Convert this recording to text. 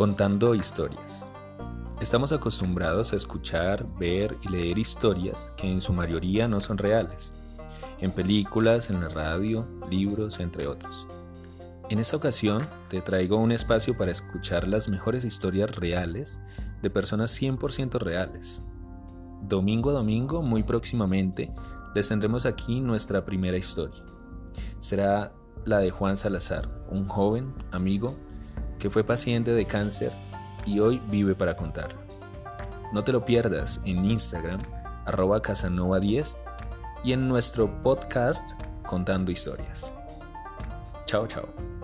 Contando historias. Estamos acostumbrados a escuchar, ver y leer historias que en su mayoría no son reales, en películas, en la radio, libros, entre otros. En esta ocasión te traigo un espacio para escuchar las mejores historias reales de personas 100% reales. Domingo a domingo, muy próximamente, les tendremos aquí nuestra primera historia. Será la de Juan Salazar, un joven amigo que fue paciente de cáncer y hoy vive para contar. No te lo pierdas en Instagram, arroba casanova10 y en nuestro podcast Contando Historias. Chao, chao.